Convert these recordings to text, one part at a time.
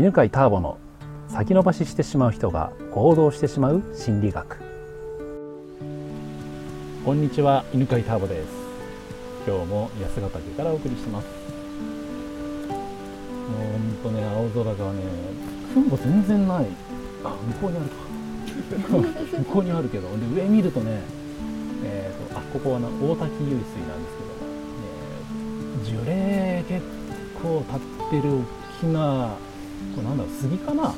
犬飼ターボの先延ばししてしまう人が行動してしまう心理学。こんにちは犬飼ターボです。今日も安ヶ岳からお送りしてます。もうほんとね青空がね雲全然ない。あ向こうにあるか。向こうにあるけどで上見るとねえーと、あここはな大滝湧水なんですけど、ね、樹齢結構立ってる大きなこれなんだろう杉かな、ね、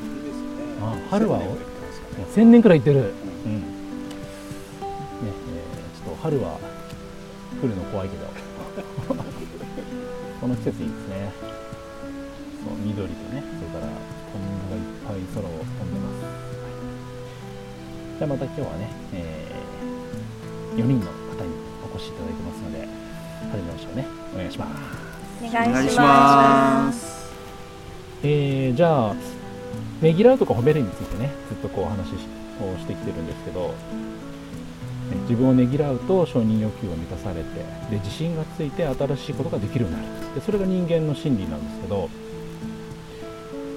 あ春は？1000年くらい行ってる、うん。ねえー、ちょっと春は来るの怖いけど。この季節いいですね。そう緑とねそれからトンボがいっぱい空を飛んでます、じゃあまた今日はね、えー、4人の方にお越しいただいてますので始めましょうねお願いします。お願いしますじゃあねぎらうとか褒めるについてねずっとこうお話をしてきてるんですけど自分をねぎらうと承認欲求が満たされてで自信がついて新しいことができるようになる。でそれが人間の心理なんですけど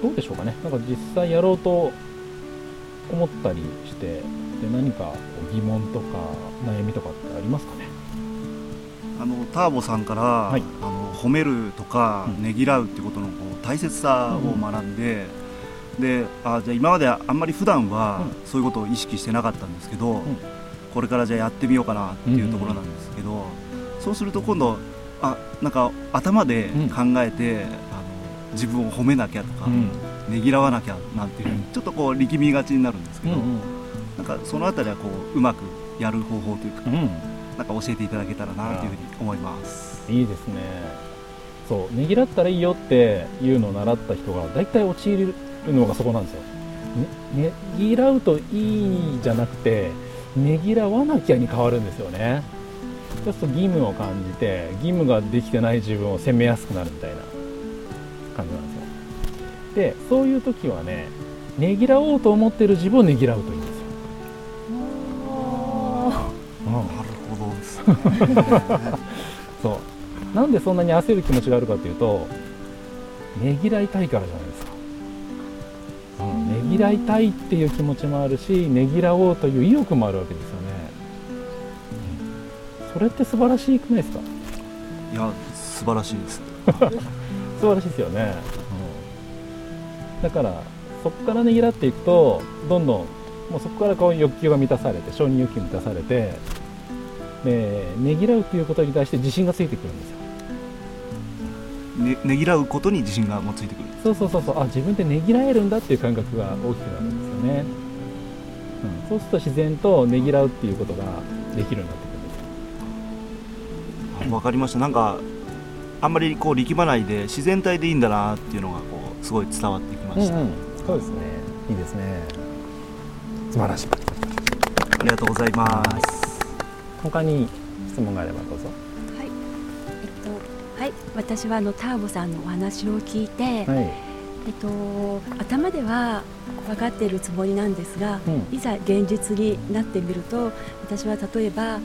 どうでしょうかね。なんか実際やろうと思ったりしてで何か疑問とか悩みとかってありますかね？のターボさんから、はい、あの褒めるとか、ねぎらうっていうことのこう大切さを学んで、うん、であじゃあ今まであんまり普段はそういうことを意識してなかったんですけど、うん、これからじゃあやってみようかなっていうところなんですけど、うん、そうすると今度あなんか頭で考えて、あの自分を褒めなきゃとか、ねぎらわなきゃなんていうちょっとこう力みがちになるんですけど、なんかその辺りはこううまくやる方法というか。なんか教えていただけたらなというふうに思います。いいですね。そうねぎらったらいいよっていうのを習った人が大体陥るのがそこなんですよ。ねねぎらうといいじゃなくてねぎらわなきゃに変わるんですよね。そうすると義務を感じて義務ができてない自分を責めやすくなるみたいな感じなんですよ。でそういう時はねねぎらおうと思ってる自分をねぎらうといい。そう。なんでそんなに焦る気持ちがあるかというとねぎらいたいからじゃないですか、うん、ねぎらいたいっていう気持ちもあるしねぎらおうという意欲もあるわけですよね、うん、それって素晴らしくないですか？いや素晴らしいです。素晴らしいですよね、うん、だからそこからねぎらっていくとどんどんもうそこからこう欲求が満たされて承認欲求満たされてえー、ねぎらうということに対して自信がついてくるんですよ。ねねぎらうことに自信がもついてくる。そうそうそうそう。あ自分でねぎらえるんだっていう感覚が大きくなるんですよね、うん、そうすると自然とねぎらうっていうことができるようになってくるんですよ。わかりました。なんかあんまりこう力まないで自然体でいいんだなっていうのがこうすごい伝わってきました、うんうん、そうですね。いいですね。素晴らしい。ありがとうございます他に質問があればどうぞ。はい、えっとはい、私はあのターボさんのお話を聞いて、はい、えっと頭では分かっているつもりなんですが、うん、いざ現実になってみると私は例えばあの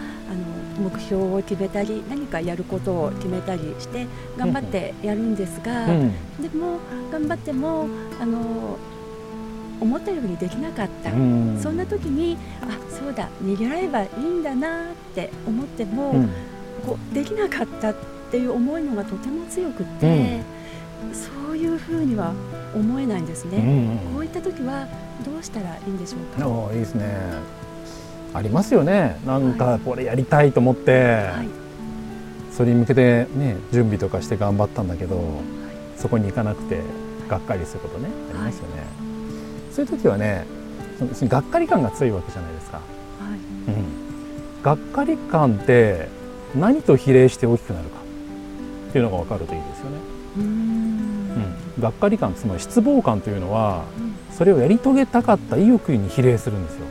目標を決めたり何かやることを決めたりして頑張ってやるんですが、うん、でも頑張ってもあの思ったようにできなかった、そんな時にあそうだ逃げらればいいんだなって思っても、うん、こうできなかったっていう思いのがとても強くて、うん、そういうふうには思えないんですね、うん。こういった時はどうしたらいいんでしょうか？いいですね。ありますよね。なんかこれやりたいと思って、はい、それに向けてね準備とかして頑張ったんだけど、はい、そこに行かなくてがっかりすることねありますよね、はいそういう時はねがっかり感が強いわけじゃないですか、はい。うん、がっかり感って何と比例して大きくなるか。っていうのが分かるといいですよね。うん、がっかり感つまり失望感というのは、うん、それをやり遂げたかった意欲に比例するんですよ。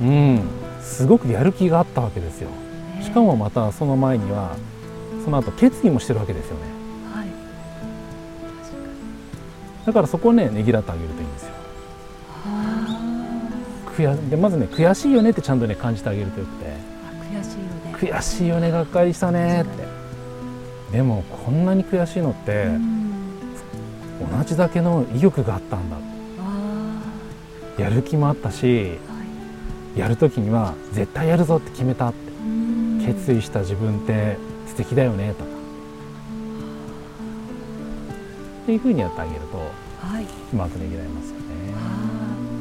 うん。すごくやる気があったわけですよ。しかもまたその前にはその後決意もしてるわけですよねだからそこをねねぎらってあげるといいんですよ。悔でまずね悔しいよねってちゃんとね感じてあげるとよくて。悔しいよね。悔しいよねがっかりしたねって。でもこんなに悔しいのって同じだけの意欲があったんだ。やる気もあったし、はい、やる時には絶対やるぞって決めたって。決意した自分って素敵だよねとっていうふうにやってあげると、はい、うまくねぎられますよね。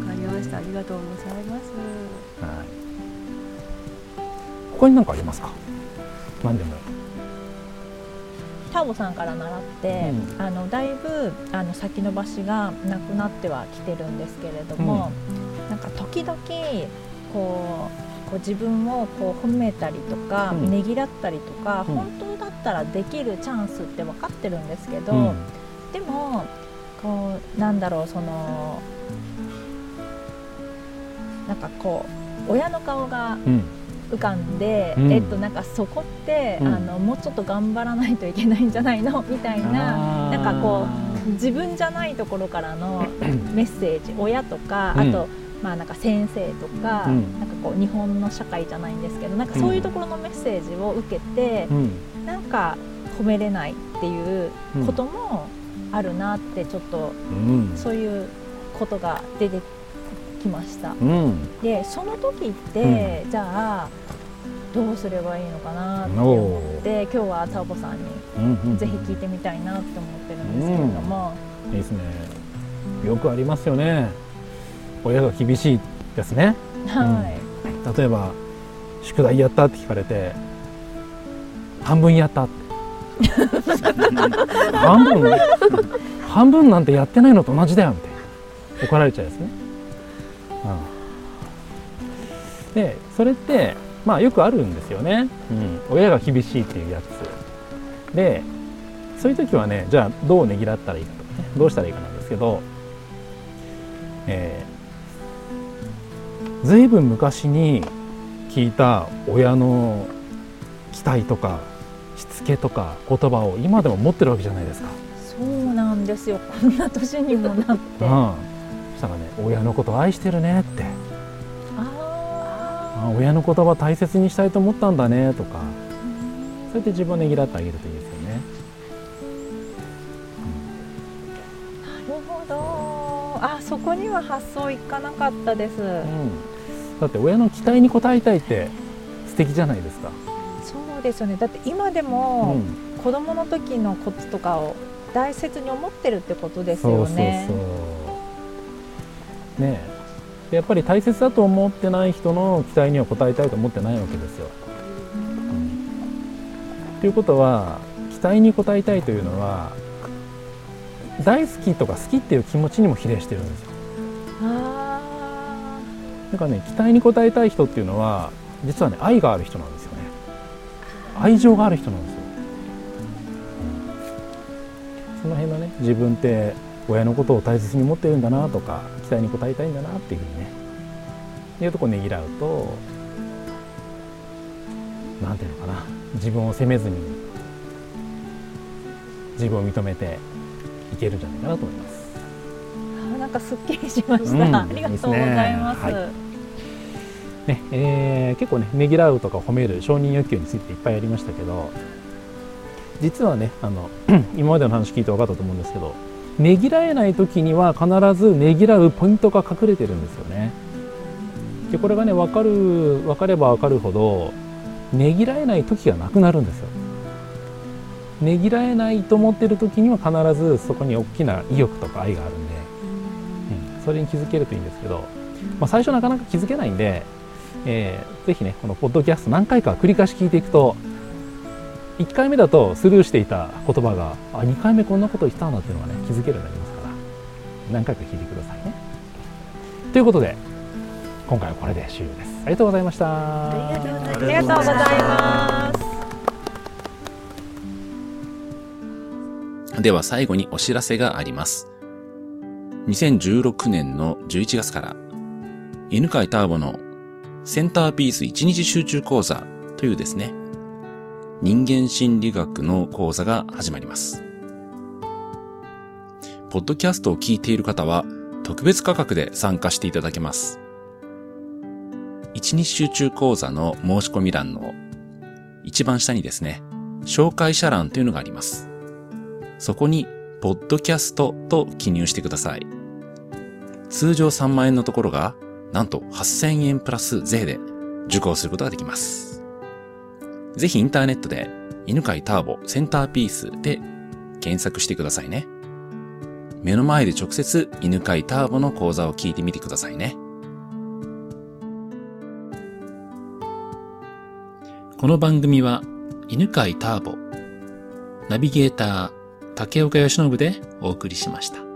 わかりましたありがとうございます。はい。他に何かありますか？何でもターボさんから習って、うん、あのだいぶあの先延ばしがなくなってはきてるんですけれども、うん、なんか時々こうこう自分をこう褒めたりとか、うん、ねぎらったりとか、本当だったらできるチャンスって分かってるんですけど、でもこうなんだろうそのなんかこう親の顔が、浮かんで、うん、えっとなんかそこって、うん、あのもうちょっと頑張らないといけないんじゃないの？みたいななんかこう自分じゃないところからのメッセージ親とかあと、まあなんか先生とか、うん、なんかこう日本の社会じゃないんですけどなんかそういうところのメッセージを受けて、うん、なんか褒めれないっていうこともあるなってちょっと、そういうことが出てきました。うん、でその時って、うん、じゃあどうすればいいのかなって思って今日はタオボさんにぜひ聞いてみたいなって思ってるんですけれども、うん、いいですね。よくありますよね。親が厳しいですね、はい、例えば宿題やったって聞かれて半分やったって半分？半分なんてやってないのと同じだよみたいな怒られちゃうんですね、うん、でそれってまあよくあるんですよね、うん、親が厳しいっていうやつ。でそういう時はねじゃあどうねぎらったらいいかとかね。どうしたらいいかなんですけど、えー、随分昔に聞いた親の期待とかしつけとか言葉を今でも持ってるわけじゃないですか。そうなんですよ。こんな年にもなって、うん、そしたらね親のこと愛してるねって。あ親の言葉大切にしたいと思ったんだねとか。そうやって自分をねぎらってあげるといいですよね、うん、なるほど。あそこには発想いかなかったです、うん、だって親の期待に応えたいって素敵じゃないですかですよね。だって今でも、うん、子供の時のコツとかを大切に思ってるってことですよね。そうそうそう。ね。やっぱり大切だと思ってない人の期待には応えたいと思ってないわけですよ。うん、ということは期待に応えたいというのは大好きとか好きっていう気持ちにも比例してるんですよ。だからね期待に応えたい人っていうのは実はね愛がある人なんです。愛情がある人なんですよ。うん、その辺のね自分って親のことを大切に思ってるんだなとか期待に応えたいんだなっていうふうにねいうとこねぎらうと何ていうのかな自分を責めずに自分を認めていけるんじゃないかなと思います。あなんかすっきりしました、うん、ありがとうございます。ね、はいねえー、結構ねねぎらうとか褒める承認欲求についていっぱいありましたけど実はねあの 今までの話聞いて分かったと思うんですけどねぎらえない時には必ずねぎらうポイントが隠れてるんですよね。でこれがね分かる分かれば分かるほどねぎらえない時がなくなるんですよ。ねぎらえないと思ってる時には必ずそこに大きな意欲とか愛があるんで、うん、それに気づけるといいんですけど、まあ、最初なかなか気づけないんで、えー、ぜひねこのポッドキャスト何回か繰り返し聞いていくと1回目だとスルーしていた言葉があ2回目こんなこと言ったんだっていうのがね気づけるようになりますから何回か聞いてくださいね。ということで今回はこれで終了です。ありがとうございました。ありがとうございます。では最後にお知らせがあります。2016年の11月から犬飼ターボのセンターピース1日集中講座というですね、人間心理学の講座が始まります。ポッドキャストを聞いている方は特別価格で参加していただけます。一日集中講座の申し込み欄の一番下にですね、紹介者欄というのがあります。そこに、ポッドキャストと記入してください。通常3万円のところが、なんと8000円プラス税で受講することができます。ぜひインターネットで、犬飼ターボセンターピースで検索してくださいね。目の前で直接犬飼ターボの講座を聞いてみてくださいね。この番組は犬飼ターボ、ナビゲーター竹岡義信でお送りしました。